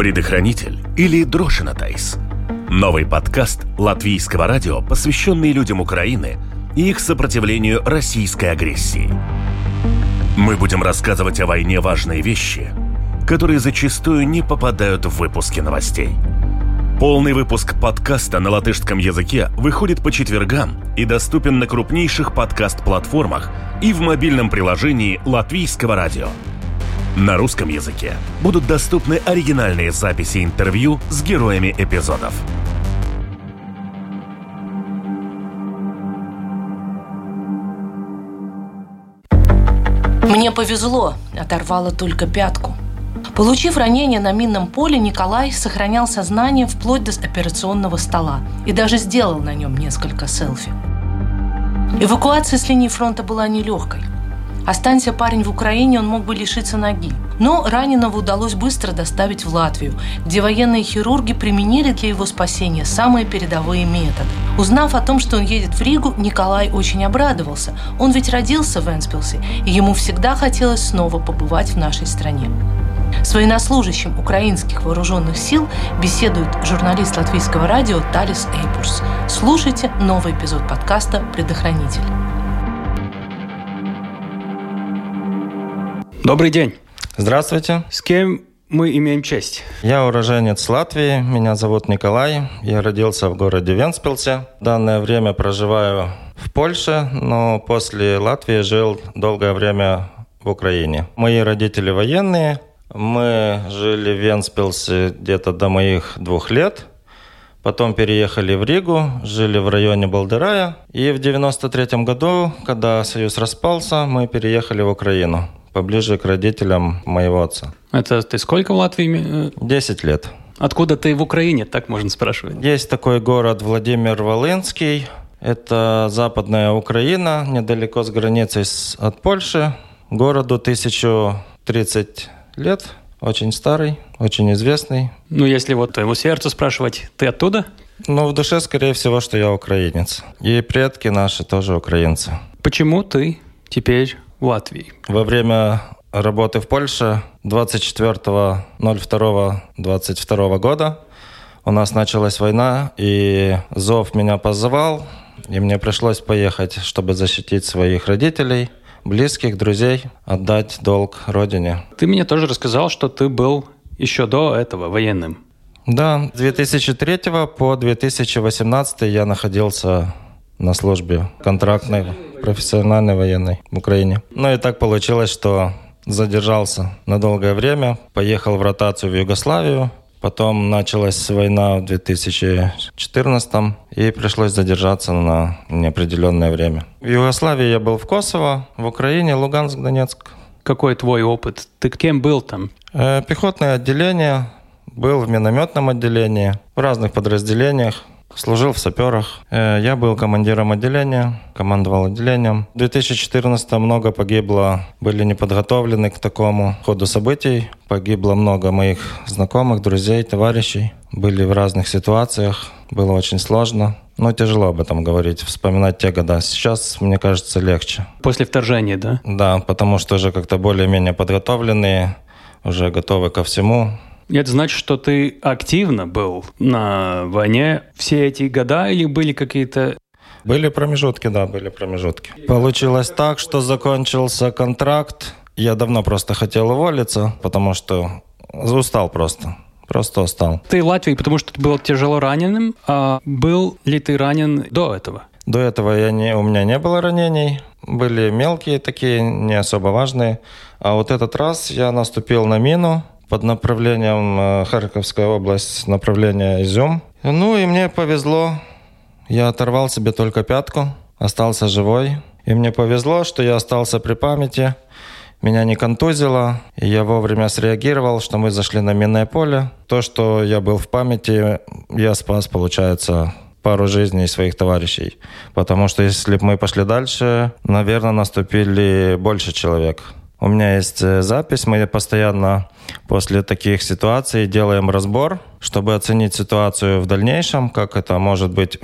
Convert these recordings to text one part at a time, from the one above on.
Предохранитель или Дрошинатайс. Новый подкаст латвийского радио, посвященный людям Украины и их сопротивлению российской агрессии. Мы будем рассказывать о войне важные вещи, которые зачастую не попадают в выпуски новостей. Полный выпуск подкаста на латышском языке выходит по четвергам и доступен на крупнейших подкаст-платформах и в мобильном приложении Латвийского радио – на русском языке будут доступны оригинальные записи интервью с героями эпизодов. Мне повезло, оторвало только пятку. Получив ранение на минном поле, Николай сохранял сознание вплоть до операционного стола и даже сделал на нем несколько селфи. Эвакуация с линии фронта была нелегкой. Останься парень в Украине, он мог бы лишиться ноги. Но раненого удалось быстро доставить в Латвию, где военные хирурги применили для его спасения самые передовые методы. Узнав о том, что он едет в Ригу, Николай очень обрадовался. Он ведь родился в Энспилсе, и ему всегда хотелось снова побывать в нашей стране. С военнослужащим украинских вооруженных сил беседует журналист латвийского радио Талис Эйпурс. Слушайте новый эпизод подкаста «Предохранитель». Добрый день. Здравствуйте. С кем мы имеем честь? Я уроженец Латвии, меня зовут Николай. Я родился в городе Венспилсе. В данное время проживаю в Польше, но после Латвии жил долгое время в Украине. Мои родители военные. Мы жили в Венспилсе где-то до моих двух лет. Потом переехали в Ригу, жили в районе Балдырая. И в 93 году, когда Союз распался, мы переехали в Украину поближе к родителям моего отца. Это ты сколько в Латвии? Десять лет. Откуда ты в Украине, так можно спрашивать? Есть такой город Владимир Волынский. Это западная Украина, недалеко с границей от Польши. Городу 1030 лет, очень старый, очень известный. Ну, если вот твоему сердцу спрашивать, ты оттуда? Ну, в душе, скорее всего, что я украинец. И предки наши тоже украинцы. Почему ты теперь Латвии. Во время работы в Польше 24.02.22 года у нас началась война, и Зов меня позывал, и мне пришлось поехать, чтобы защитить своих родителей, близких, друзей, отдать долг родине. Ты мне тоже рассказал, что ты был еще до этого военным. Да, с 2003 по 2018 я находился на службе контрактной, профессиональной военной в Украине. Ну и так получилось, что задержался на долгое время, поехал в ротацию в Югославию, Потом началась война в 2014 и пришлось задержаться на неопределенное время. В Югославии я был в Косово, в Украине, Луганск, Донецк. Какой твой опыт? Ты кем был там? Э, пехотное отделение, был в минометном отделении, в разных подразделениях. Служил в саперах. Э, я был командиром отделения, командовал отделением. В 2014 много погибло, были не подготовлены к такому ходу событий. Погибло много моих знакомых, друзей, товарищей. Были в разных ситуациях. Было очень сложно. Но тяжело об этом говорить, вспоминать те года. Сейчас, мне кажется, легче. После вторжения, да? Да, потому что уже как-то более-менее подготовленные, уже готовы ко всему. Это значит, что ты активно был на войне все эти года или были какие-то были промежутки, да, были промежутки. Получилось так, что закончился контракт. Я давно просто хотел уволиться, потому что устал просто. Просто устал. Ты в Латвии, потому что ты был тяжело раненым, а был ли ты ранен до этого? До этого я не, у меня не было ранений. Были мелкие такие, не особо важные. А вот этот раз я наступил на мину, под направлением э, Харьковская область, направление Изюм. Ну и мне повезло. Я оторвал себе только пятку, остался живой. И мне повезло, что я остался при памяти. Меня не контузило, и я вовремя среагировал, что мы зашли на минное поле. То, что я был в памяти, я спас, получается, пару жизней своих товарищей. Потому что если бы мы пошли дальше, наверное, наступили больше человек. У меня есть э, запись, мы постоянно после таких ситуаций делаем разбор, чтобы оценить ситуацию в дальнейшем, как это может быть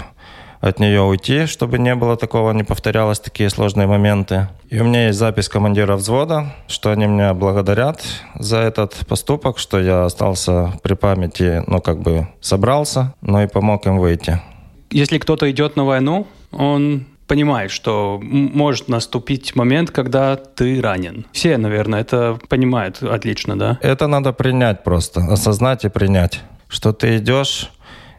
от нее уйти, чтобы не было такого, не повторялось такие сложные моменты. И у меня есть запись командира взвода, что они меня благодарят за этот поступок, что я остался при памяти, ну, как бы собрался, но и помог им выйти. Если кто-то идет на войну, он понимает, что может наступить момент, когда ты ранен. Все, наверное, это понимают отлично, да? Это надо принять просто, осознать и принять, что ты идешь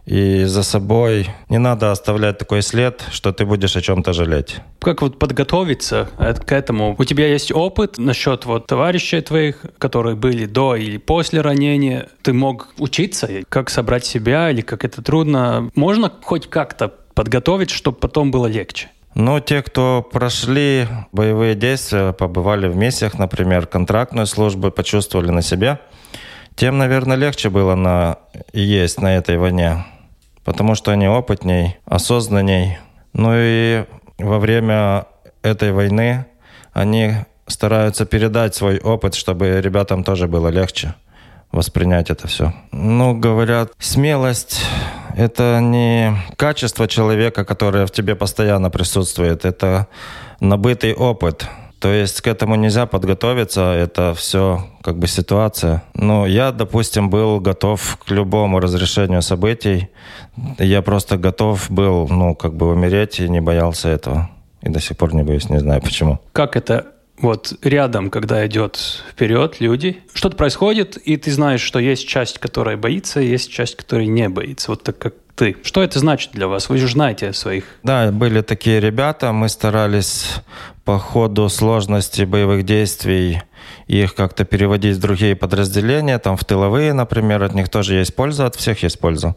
и за собой не надо оставлять такой след, что ты будешь о чем-то жалеть. Как вот подготовиться к этому? У тебя есть опыт насчет вот товарищей твоих, которые были до или после ранения? Ты мог учиться, как собрать себя или как это трудно? Можно хоть как-то подготовить, чтобы потом было легче? Ну, те, кто прошли боевые действия, побывали в миссиях, например, контрактную службу, почувствовали на себе, тем, наверное, легче было на есть на этой войне потому что они опытней, осознанней. Ну и во время этой войны они стараются передать свой опыт, чтобы ребятам тоже было легче воспринять это все. Ну, говорят, смелость — это не качество человека, которое в тебе постоянно присутствует, это набытый опыт — то есть к этому нельзя подготовиться, это все как бы ситуация. Ну, я, допустим, был готов к любому разрешению событий. Я просто готов был, ну, как бы умереть и не боялся этого. И до сих пор не боюсь, не знаю почему. Как это вот рядом, когда идет вперед люди, что-то происходит, и ты знаешь, что есть часть, которая боится, и есть часть, которая не боится. Вот так как ты. Что это значит для вас? Вы же знаете своих. Да, были такие ребята. Мы старались по ходу сложности боевых действий их как-то переводить в другие подразделения, там в тыловые, например, от них тоже есть польза, от всех есть польза.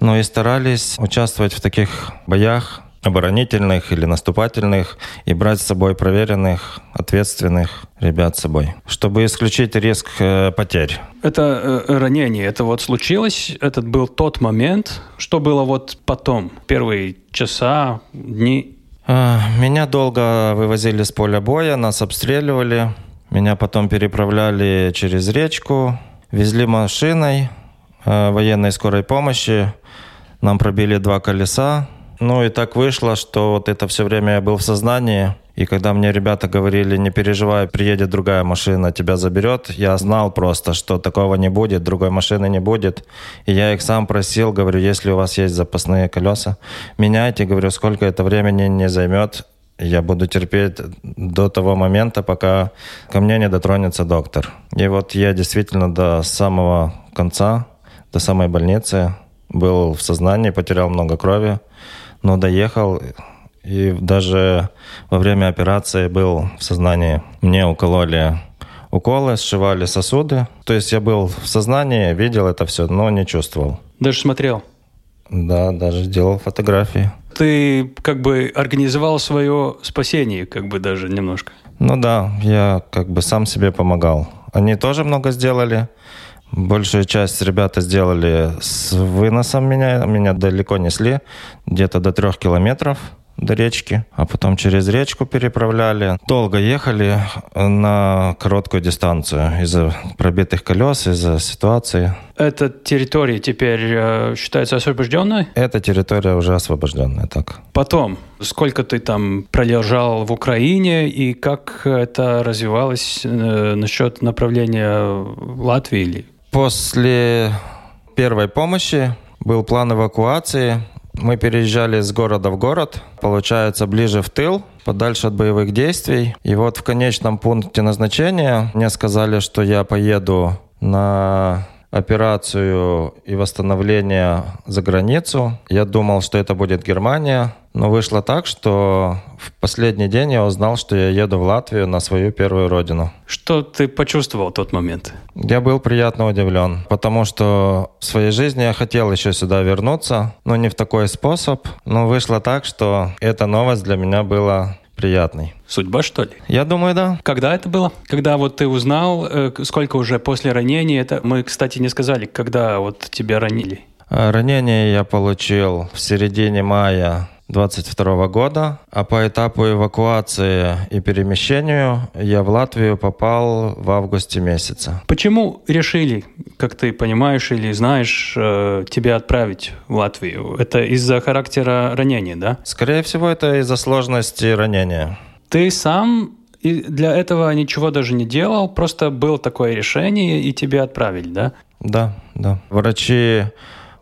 Ну и старались участвовать в таких боях, оборонительных или наступательных и брать с собой проверенных, ответственных ребят с собой, чтобы исключить риск э, потерь. Это э, ранение, это вот случилось, этот был тот момент, что было вот потом, первые часа, дни? А, меня долго вывозили с поля боя, нас обстреливали, меня потом переправляли через речку, везли машиной э, военной скорой помощи, нам пробили два колеса, ну и так вышло, что вот это все время я был в сознании. И когда мне ребята говорили, не переживай, приедет другая машина, тебя заберет, я знал просто, что такого не будет, другой машины не будет. И я их сам просил, говорю, если у вас есть запасные колеса, меняйте, говорю, сколько это времени не займет, я буду терпеть до того момента, пока ко мне не дотронется доктор. И вот я действительно до самого конца, до самой больницы был в сознании, потерял много крови но доехал и даже во время операции был в сознании. Мне укололи уколы, сшивали сосуды. То есть я был в сознании, видел это все, но не чувствовал. Даже смотрел? Да, даже делал фотографии. Ты как бы организовал свое спасение, как бы даже немножко. Ну да, я как бы сам себе помогал. Они тоже много сделали. Большую часть ребята сделали с выносом меня. Меня далеко несли, где-то до трех километров до речки, а потом через речку переправляли. Долго ехали на короткую дистанцию из-за пробитых колес, из-за ситуации. Эта территория теперь э, считается освобожденной? Эта территория уже освобожденная, так. Потом, сколько ты там пролежал в Украине и как это развивалось э, насчет направления Латвии или После первой помощи был план эвакуации. Мы переезжали с города в город, получается, ближе в тыл, подальше от боевых действий. И вот в конечном пункте назначения мне сказали, что я поеду на операцию и восстановление за границу. Я думал, что это будет Германия, но вышло так, что в последний день я узнал, что я еду в Латвию на свою первую родину. Что ты почувствовал в тот момент? Я был приятно удивлен, потому что в своей жизни я хотел еще сюда вернуться, но не в такой способ. Но вышло так, что эта новость для меня была приятный. Судьба, что ли? Я думаю, да. Когда это было? Когда вот ты узнал, э, сколько уже после ранения? Это мы, кстати, не сказали, когда вот тебя ранили. А, ранение я получил в середине мая 22 года, а по этапу эвакуации и перемещению я в Латвию попал в августе месяца. Почему решили, как ты понимаешь или знаешь, э, тебя отправить в Латвию? Это из-за характера ранения, да? Скорее всего, это из-за сложности ранения. Ты сам для этого ничего даже не делал, просто было такое решение, и тебя отправили, да? Да, да. Врачи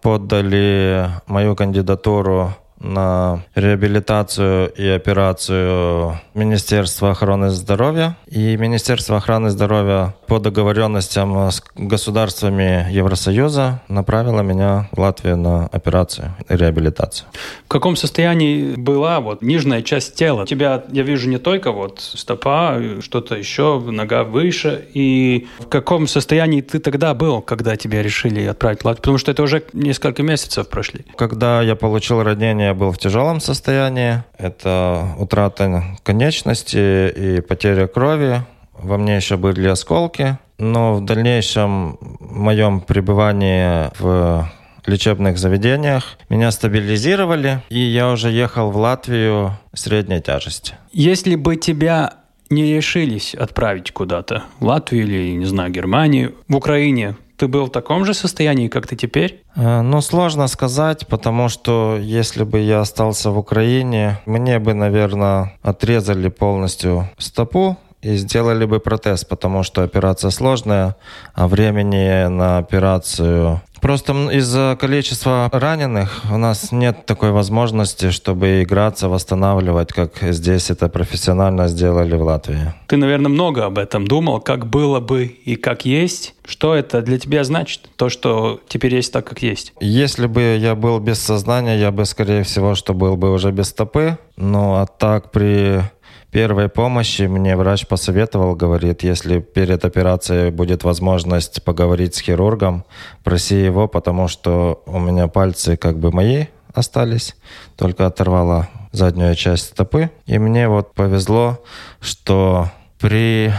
подали мою кандидатуру на реабилитацию и операцию Министерства охраны здоровья. И Министерство охраны здоровья по договоренностям с государствами Евросоюза направило меня в Латвию на операцию и реабилитацию. В каком состоянии была вот нижняя часть тела? У тебя, я вижу, не только вот стопа, что-то еще, нога выше. И в каком состоянии ты тогда был, когда тебя решили отправить в Латвию? Потому что это уже несколько месяцев прошли. Когда я получил ранение я был в тяжелом состоянии. Это утрата конечности и потеря крови. Во мне еще были осколки. Но в дальнейшем моем пребывании в лечебных заведениях. Меня стабилизировали, и я уже ехал в Латвию средней тяжести. Если бы тебя не решились отправить куда-то, в Латвию или, не знаю, Германию, в Украине, ты был в таком же состоянии, как ты теперь? Э, ну, сложно сказать, потому что если бы я остался в Украине, мне бы, наверное, отрезали полностью стопу и сделали бы протез, потому что операция сложная, а времени на операцию Просто из-за количества раненых у нас нет такой возможности, чтобы играться, восстанавливать, как здесь это профессионально сделали в Латвии. Ты, наверное, много об этом думал, как было бы и как есть. Что это для тебя значит, то, что теперь есть так, как есть? Если бы я был без сознания, я бы, скорее всего, что был бы уже без стопы. Ну, а так при первой помощи мне врач посоветовал, говорит, если перед операцией будет возможность поговорить с хирургом, проси его, потому что у меня пальцы как бы мои остались, только оторвала заднюю часть стопы. И мне вот повезло, что при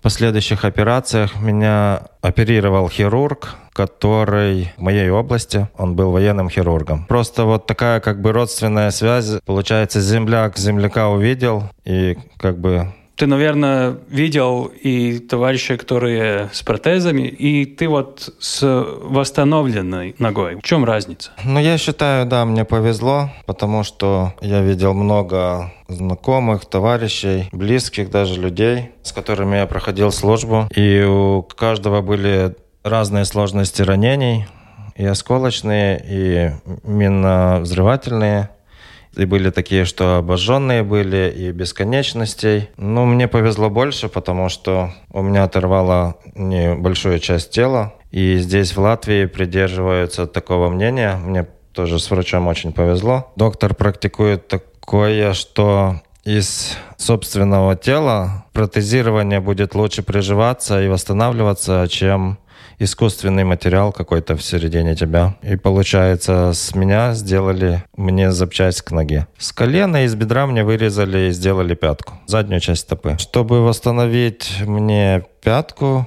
последующих операциях меня оперировал хирург, который в моей области, он был военным хирургом. Просто вот такая как бы родственная связь, получается, земляк земляка увидел, и как бы ты, наверное, видел и товарищей, которые с протезами, и ты вот с восстановленной ногой. В чем разница? Ну, я считаю, да, мне повезло, потому что я видел много знакомых, товарищей, близких даже людей, с которыми я проходил службу. И у каждого были разные сложности ранений, и осколочные, и минно-взрывательные. И были такие, что обожженные были, и бесконечностей. Но мне повезло больше, потому что у меня оторвало небольшую часть тела. И здесь, в Латвии, придерживаются такого мнения. Мне тоже с врачом очень повезло. Доктор практикует такое, что из собственного тела протезирование будет лучше приживаться и восстанавливаться, чем искусственный материал какой-то в середине тебя. И получается, с меня сделали мне запчасть к ноге. С колена и с бедра мне вырезали и сделали пятку, заднюю часть стопы. Чтобы восстановить мне пятку,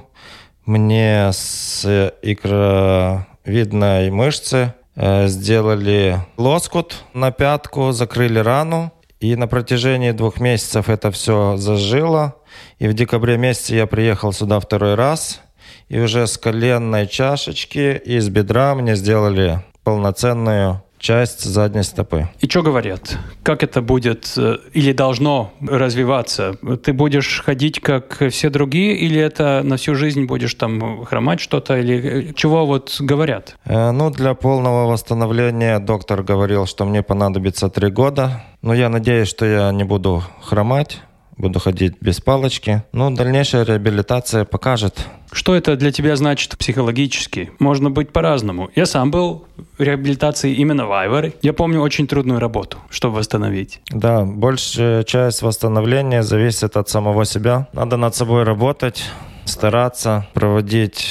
мне с икровидной мышцы э, сделали лоскут на пятку, закрыли рану. И на протяжении двух месяцев это все зажило. И в декабре месяце я приехал сюда второй раз – и уже с коленной чашечки и с бедра мне сделали полноценную часть задней стопы. И что говорят? Как это будет э, или должно развиваться? Ты будешь ходить как все другие или это на всю жизнь будешь там хромать что-то? Или э, чего вот говорят? Э, ну, для полного восстановления доктор говорил, что мне понадобится три года. Но я надеюсь, что я не буду хромать буду ходить без палочки. Но дальнейшая реабилитация покажет. Что это для тебя значит психологически? Можно быть по-разному. Я сам был в реабилитации именно в Айворе. Я помню очень трудную работу, чтобы восстановить. Да, большая часть восстановления зависит от самого себя. Надо над собой работать, стараться, проводить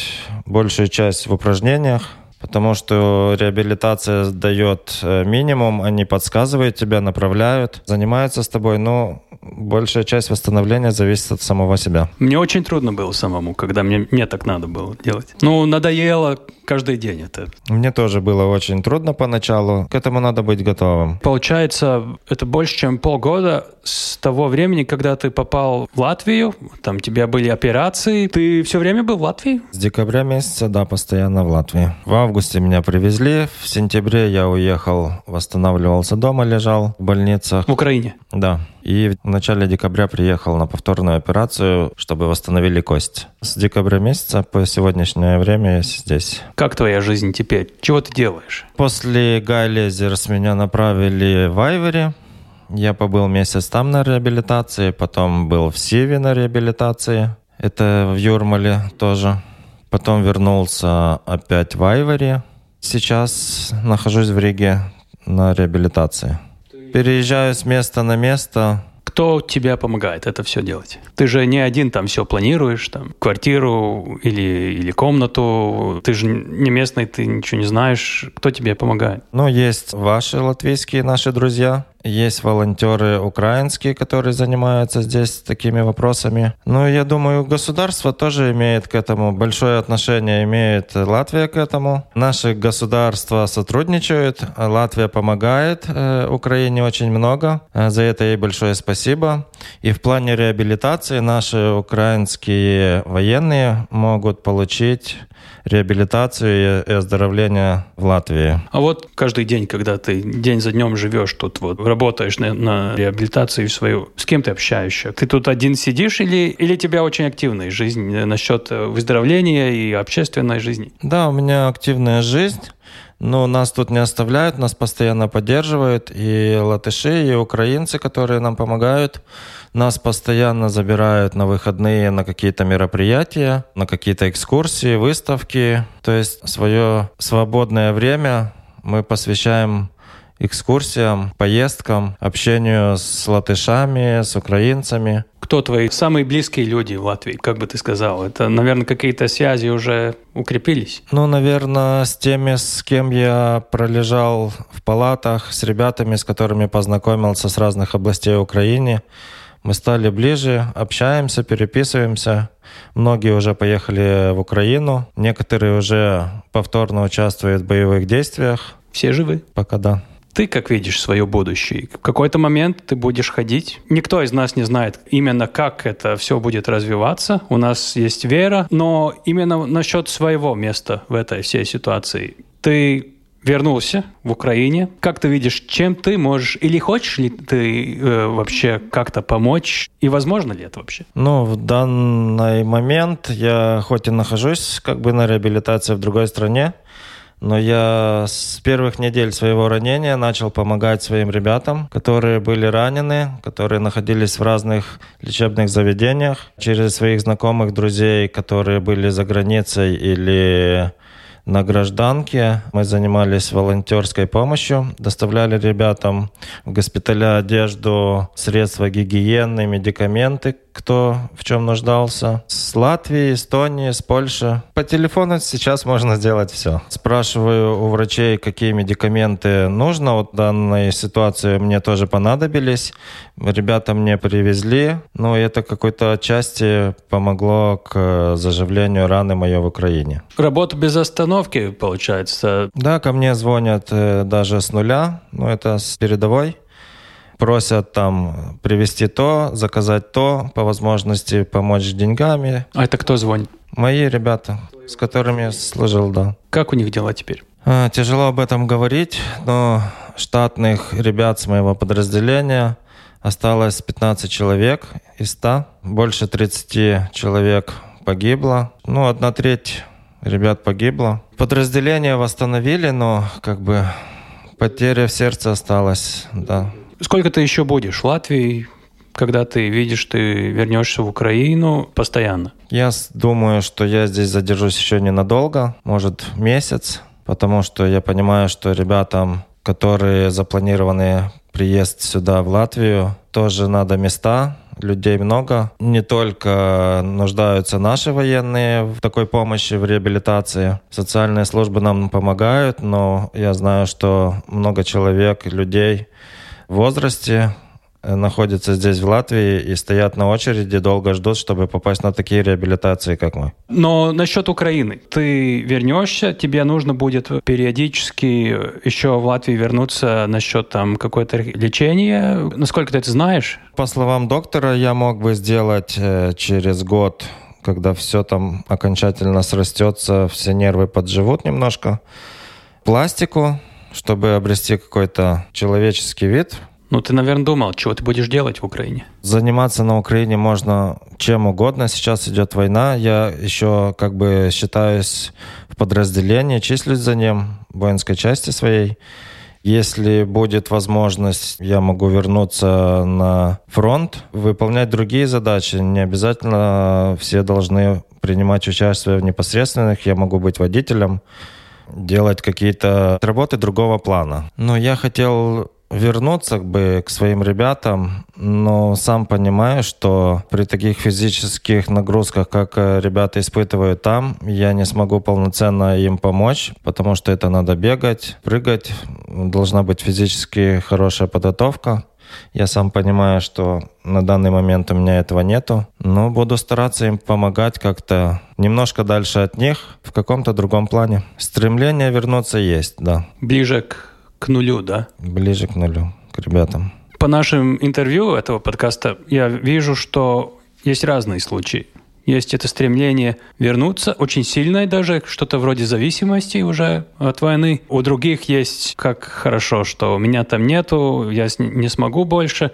большую часть в упражнениях, потому что реабилитация дает э, минимум, они подсказывают тебя, направляют, занимаются с тобой, но большая часть восстановления зависит от самого себя. Мне очень трудно было самому, когда мне, мне так надо было делать. Ну, надоело каждый день это. Мне тоже было очень трудно поначалу. К этому надо быть готовым. Получается, это больше, чем полгода с того времени, когда ты попал в Латвию, там у тебя были операции. Ты все время был в Латвии? С декабря месяца, да, постоянно в Латвии. В августе меня привезли, в сентябре я уехал, восстанавливался дома, лежал в больницах. В Украине? Да. И начале декабря приехал на повторную операцию, чтобы восстановили кость. С декабря месяца по сегодняшнее время я здесь. Как твоя жизнь теперь? Чего ты делаешь? После Гайлезерс меня направили в Айвери. Я побыл месяц там на реабилитации, потом был в Сиве на реабилитации. Это в Юрмале тоже. Потом вернулся опять в Айвори. Сейчас нахожусь в Риге на реабилитации. Переезжаю с места на место. Кто тебе помогает это все делать? Ты же не один там все планируешь, там, квартиру или, или комнату. Ты же не местный, ты ничего не знаешь. Кто тебе помогает? Ну, есть ваши латвийские наши друзья, есть волонтеры украинские, которые занимаются здесь такими вопросами. Ну, я думаю, государство тоже имеет к этому большое отношение, имеет Латвия к этому. Наши государства сотрудничают, Латвия помогает э, Украине очень много. Э, за это ей большое спасибо. И в плане реабилитации наши украинские военные могут получить реабилитацию и оздоровление в Латвии. А вот каждый день, когда ты день за днем живешь тут, вот работаешь на, на реабилитацию свою, с кем ты общаешься? Ты тут один сидишь или, или тебя очень активная жизнь насчет выздоровления и общественной жизни? Да, у меня активная жизнь. Но нас тут не оставляют, нас постоянно поддерживают. И латыши, и украинцы, которые нам помогают. Нас постоянно забирают на выходные на какие-то мероприятия, на какие-то экскурсии, выставки. То есть свое свободное время мы посвящаем экскурсиям, поездкам, общению с латышами, с украинцами. Кто твои самые близкие люди в Латвии, как бы ты сказал? Это, наверное, какие-то связи уже укрепились? Ну, наверное, с теми, с кем я пролежал в палатах, с ребятами, с которыми познакомился с разных областей Украины. Мы стали ближе, общаемся, переписываемся. Многие уже поехали в Украину, некоторые уже повторно участвуют в боевых действиях. Все живы? Пока да. Ты как видишь свое будущее? В какой-то момент ты будешь ходить. Никто из нас не знает именно, как это все будет развиваться. У нас есть вера, но именно насчет своего места в этой всей ситуации. Ты вернулся в Украине. Как ты видишь, чем ты можешь или хочешь ли ты э, вообще как-то помочь? И возможно ли это вообще? Ну, в данный момент я хоть и нахожусь как бы на реабилитации в другой стране, но я с первых недель своего ранения начал помогать своим ребятам, которые были ранены, которые находились в разных лечебных заведениях. Через своих знакомых, друзей, которые были за границей или на гражданке. Мы занимались волонтерской помощью, доставляли ребятам в госпиталя одежду, средства гигиены, медикаменты, кто в чем нуждался. С Латвии, Эстонии, с Польши. По телефону сейчас можно сделать все. Спрашиваю у врачей, какие медикаменты нужно. Вот в данной ситуации мне тоже понадобились. Ребята мне привезли. Ну, и это какой-то отчасти помогло к заживлению раны моей в Украине. Работа без остановки, получается? Да, ко мне звонят э, даже с нуля. Ну, это с передовой просят там привезти то, заказать то, по возможности помочь деньгами. А это кто звонит? Мои ребята, с которыми я служил, да. Как у них дела теперь? А, тяжело об этом говорить, но штатных ребят с моего подразделения осталось 15 человек из 100. Больше 30 человек погибло. Ну, одна треть ребят погибла. Подразделение восстановили, но как бы потеря в сердце осталась, да. Сколько ты еще будешь в Латвии, когда ты видишь, ты вернешься в Украину постоянно? Я думаю, что я здесь задержусь еще ненадолго, может месяц, потому что я понимаю, что ребятам, которые запланированы приезд сюда, в Латвию, тоже надо места, людей много. Не только нуждаются наши военные в такой помощи, в реабилитации. Социальные службы нам помогают, но я знаю, что много человек, людей возрасте, э, находятся здесь, в Латвии, и стоят на очереди, долго ждут, чтобы попасть на такие реабилитации, как мы. Но насчет Украины. Ты вернешься, тебе нужно будет периодически еще в Латвии вернуться насчет там какое-то лечения. Насколько ты это знаешь? По словам доктора, я мог бы сделать э, через год когда все там окончательно срастется, все нервы подживут немножко. Пластику, чтобы обрести какой-то человеческий вид. Ну, ты, наверное, думал, чего ты будешь делать в Украине? Заниматься на Украине можно чем угодно. Сейчас идет война. Я еще как бы считаюсь в подразделении, числюсь за ним, воинской части своей. Если будет возможность, я могу вернуться на фронт, выполнять другие задачи. Не обязательно все должны принимать участие в непосредственных. Я могу быть водителем, делать какие-то работы другого плана. Но я хотел вернуться бы к своим ребятам, но сам понимаю, что при таких физических нагрузках, как э, ребята испытывают там, я не смогу полноценно им помочь, потому что это надо бегать, прыгать, должна быть физически хорошая подготовка. Я сам понимаю, что на данный момент у меня этого нету, но буду стараться им помогать как-то немножко дальше от них в каком-то другом плане. Стремление вернуться есть, да. Ближе к к нулю, да? Ближе к нулю, к ребятам. По нашим интервью этого подкаста я вижу, что есть разные случаи. Есть это стремление вернуться, очень сильное даже, что-то вроде зависимости уже от войны. У других есть, как хорошо, что меня там нету, я не смогу больше.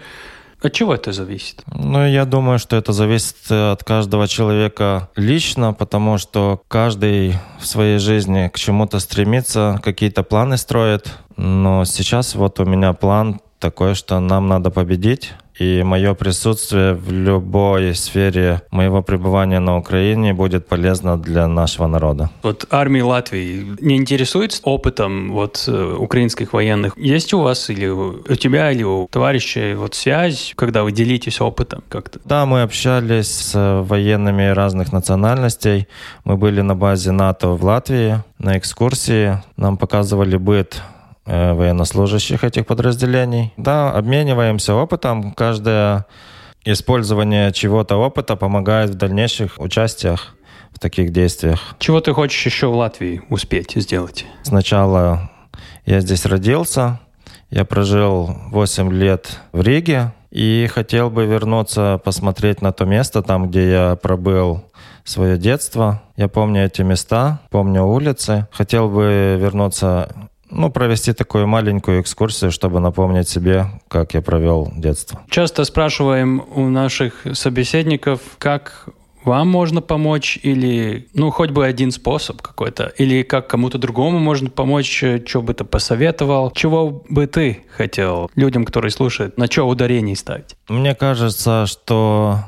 От чего это зависит? Ну, я думаю, что это зависит от каждого человека лично, потому что каждый в своей жизни к чему-то стремится, какие-то планы строит. Но сейчас вот у меня план такой, что нам надо победить. И мое присутствие в любой сфере моего пребывания на Украине будет полезно для нашего народа. Вот армия Латвии не интересуется опытом вот э, украинских военных? Есть у вас или у тебя, или у товарищей вот связь, когда вы делитесь опытом как-то? Да, мы общались с военными разных национальностей. Мы были на базе НАТО в Латвии на экскурсии. Нам показывали быт военнослужащих этих подразделений. Да, обмениваемся опытом. Каждое использование чего-то опыта помогает в дальнейших участиях в таких действиях. Чего ты хочешь еще в Латвии успеть сделать? Сначала я здесь родился, я прожил 8 лет в Риге и хотел бы вернуться, посмотреть на то место, там, где я пробыл свое детство. Я помню эти места, помню улицы. Хотел бы вернуться ну, провести такую маленькую экскурсию, чтобы напомнить себе, как я провел детство. Часто спрашиваем у наших собеседников, как вам можно помочь или, ну, хоть бы один способ какой-то, или как кому-то другому можно помочь, что бы ты посоветовал, чего бы ты хотел людям, которые слушают, на что ударение ставить? Мне кажется, что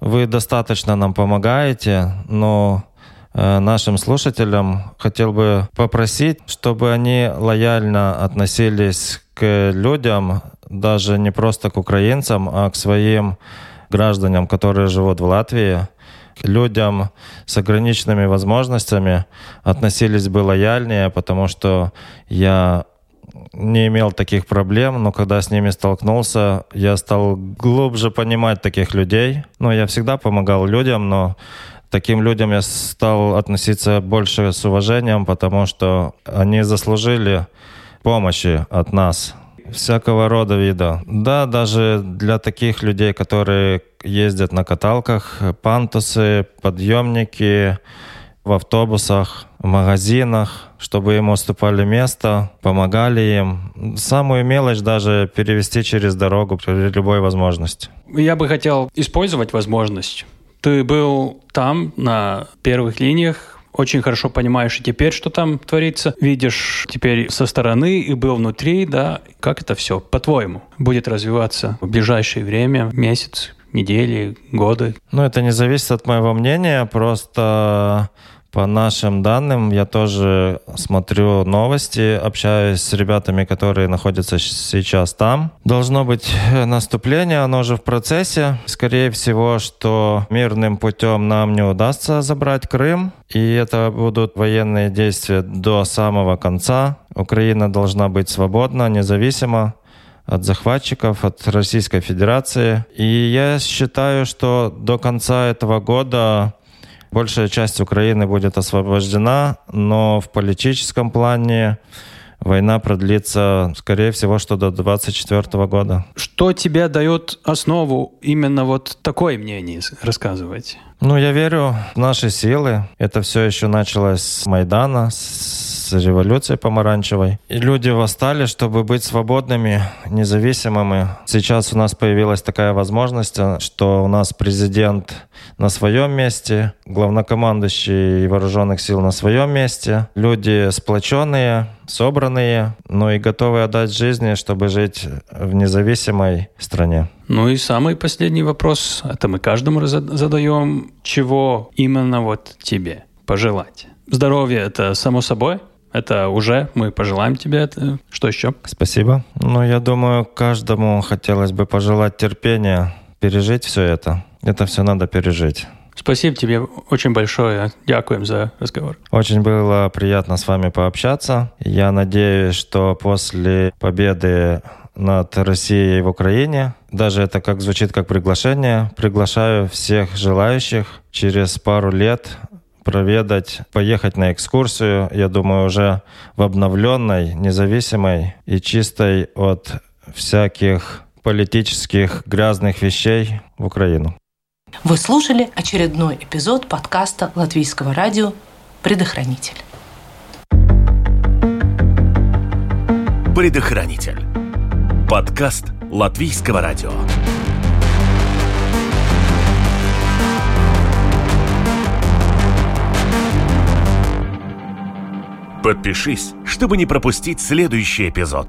вы достаточно нам помогаете, но Э, нашим слушателям хотел бы попросить, чтобы они лояльно относились к людям, даже не просто к украинцам, а к своим гражданам, которые живут в Латвии, людям с ограниченными возможностями относились бы лояльнее, потому что я не имел таких проблем, но когда с ними столкнулся, я стал глубже понимать таких людей. Ну, я всегда помогал людям, но таким людям я стал относиться больше с уважением, потому что они заслужили помощи от нас всякого рода вида. Да, даже для таких людей, которые ездят на каталках, пантусы, подъемники, в автобусах, в магазинах, чтобы им уступали место, помогали им. Самую мелочь даже перевести через дорогу при любой возможности. Я бы хотел использовать возможность ты был там, на первых линиях, очень хорошо понимаешь и теперь, что там творится, видишь теперь со стороны и был внутри, да, как это все, по-твоему, будет развиваться в ближайшее время, месяц, недели, годы? Ну, это не зависит от моего мнения, просто по нашим данным, я тоже смотрю новости, общаюсь с ребятами, которые находятся сейчас там. Должно быть наступление, оно же в процессе. Скорее всего, что мирным путем нам не удастся забрать Крым, и это будут военные действия до самого конца. Украина должна быть свободна, независима от захватчиков, от Российской Федерации. И я считаю, что до конца этого года большая часть Украины будет освобождена, но в политическом плане война продлится, скорее всего, что до 2024 года. Что тебе дает основу именно вот такое мнение рассказывать? Ну, я верю в наши силы. Это все еще началось с Майдана, с с революцией помаранчевой. И люди восстали, чтобы быть свободными, независимыми. Сейчас у нас появилась такая возможность, что у нас президент на своем месте, главнокомандующий вооруженных сил на своем месте, люди сплоченные, собранные, но и готовы отдать жизни, чтобы жить в независимой стране. Ну и самый последний вопрос, это мы каждому задаем, чего именно вот тебе пожелать? Здоровье – это само собой, это уже мы пожелаем тебе это. Что еще? Спасибо. Ну, я думаю, каждому хотелось бы пожелать терпения, пережить все это. Это все надо пережить. Спасибо тебе очень большое. Дякуем за разговор. Очень было приятно с вами пообщаться. Я надеюсь, что после победы над Россией в Украине. Даже это как звучит как приглашение. Приглашаю всех желающих через пару лет проведать, поехать на экскурсию, я думаю, уже в обновленной, независимой и чистой от всяких политических грязных вещей в Украину. Вы слушали очередной эпизод подкаста Латвийского радио «Предохранитель». «Предохранитель» – подкаст Латвийского радио. Подпишись, чтобы не пропустить следующий эпизод.